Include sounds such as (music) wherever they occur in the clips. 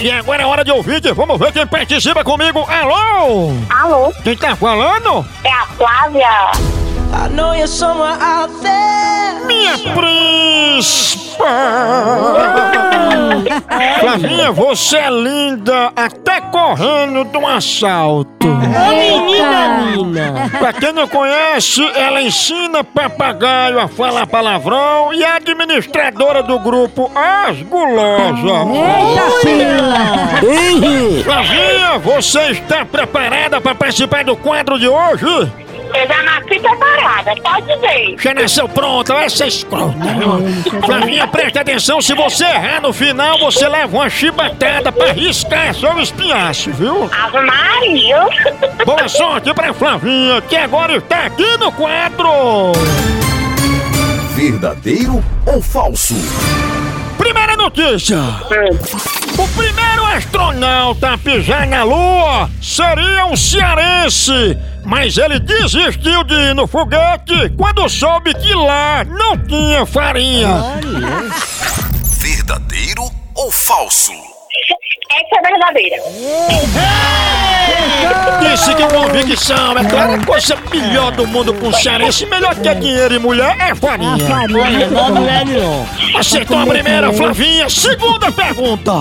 E agora é hora de ouvir, vamos ver quem participa comigo. Alô? Alô, Quem tá falando? é a Flávia. I know you're somewhere out there. Minha príncipa! Flavinha, você é linda até correndo de um assalto. menina, menina. Pra quem não conhece, ela ensina papagaio a falar palavrão e é administradora do grupo As Gulosas. Flavinha, você está preparada para participar do quadro de hoje? Eu já nasci preparada, pode ver. Já nasceu pronta, essa é escrota. Flavinha, presta atenção, se você errar no final, você leva uma chibatada pra riscar seu espinhaço, viu? Ave Maria. Boa sorte pra Flavinha, que agora está aqui no quadro. Verdadeiro ou falso? Primeira notícia. O primeiro astronauta a pisar na Lua seria um cearense, mas ele desistiu de ir no foguete quando soube que lá não tinha farinha. Verdadeiro ou falso? Essa é verdadeira. Disse que convicção, é claro, a coisa melhor do mundo com cearense, melhor que dinheiro e mulher é farinha. Não, mulher não. Acertou a primeira, Flavinha. Segunda pergunta.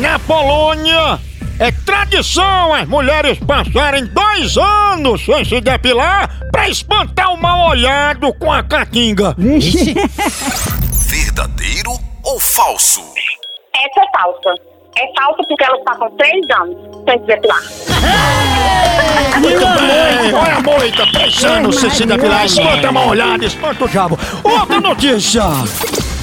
Na Polônia, é tradição as mulheres passarem dois anos sem se depilar pra espantar o mal olhado com a caatinga. (laughs) Verdadeiro ou falso? Essa é falsa. É falsa porque elas passam três anos sem se depilar. Muito bem, olha a moita, sem se depilar, espanta a mal olhada, espanta o diabo. Outra notícia.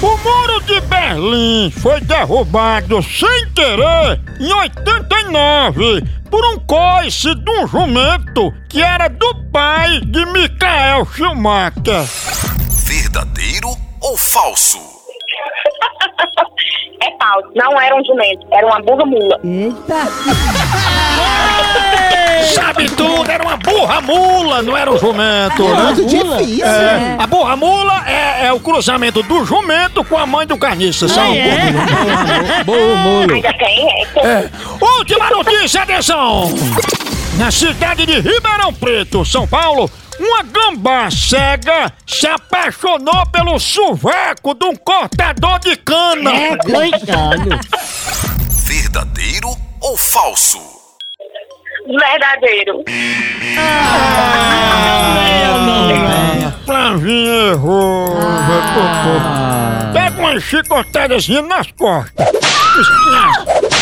O muro de Berlim foi derrubado sem querer em 89 por um coice de um jumento que era do pai de Michael Schumacher. Verdadeiro ou falso? É falso. Não era um jumento, era uma burra mula. Sabe (laughs) era uma burra mula, não era um jumento. né? É, a burra mula é, é o cruzamento do jumento com a mãe do carniça, sabe? (laughs) Ainda tem essa. É. Última notícia, atenção! Na cidade de Ribeirão Preto, São Paulo, uma gambá cega se apaixonou pelo sovaco de um cortador de cana. Coitado. (laughs) Verdadeiro ou falso? Verdadeiro. Flavinha errou. Ah. Pega uma chicotadazinha nas costas. (laughs)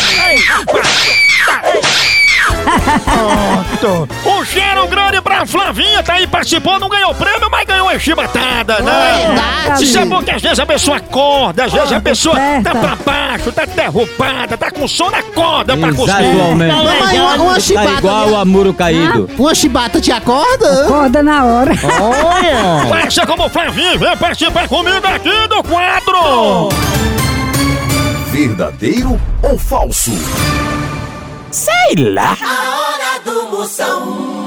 Pronto. Flavinha, tá aí, participou, não ganhou prêmio, mas ganhou uma chibatada, né? Isso é bom que às vezes a pessoa acorda, às vezes a pessoa tá pra baixo, tá derrubada, tá com sono, acorda pra cuspir. Exatamente. Mamãe, uma, uma Tá chibata. igual a muro caído. Uma chibata te acorda? Acorda na hora. Faça como Flavinha vem participar comigo aqui do quadro. Verdadeiro ou falso? Sei lá. A hora do Moção.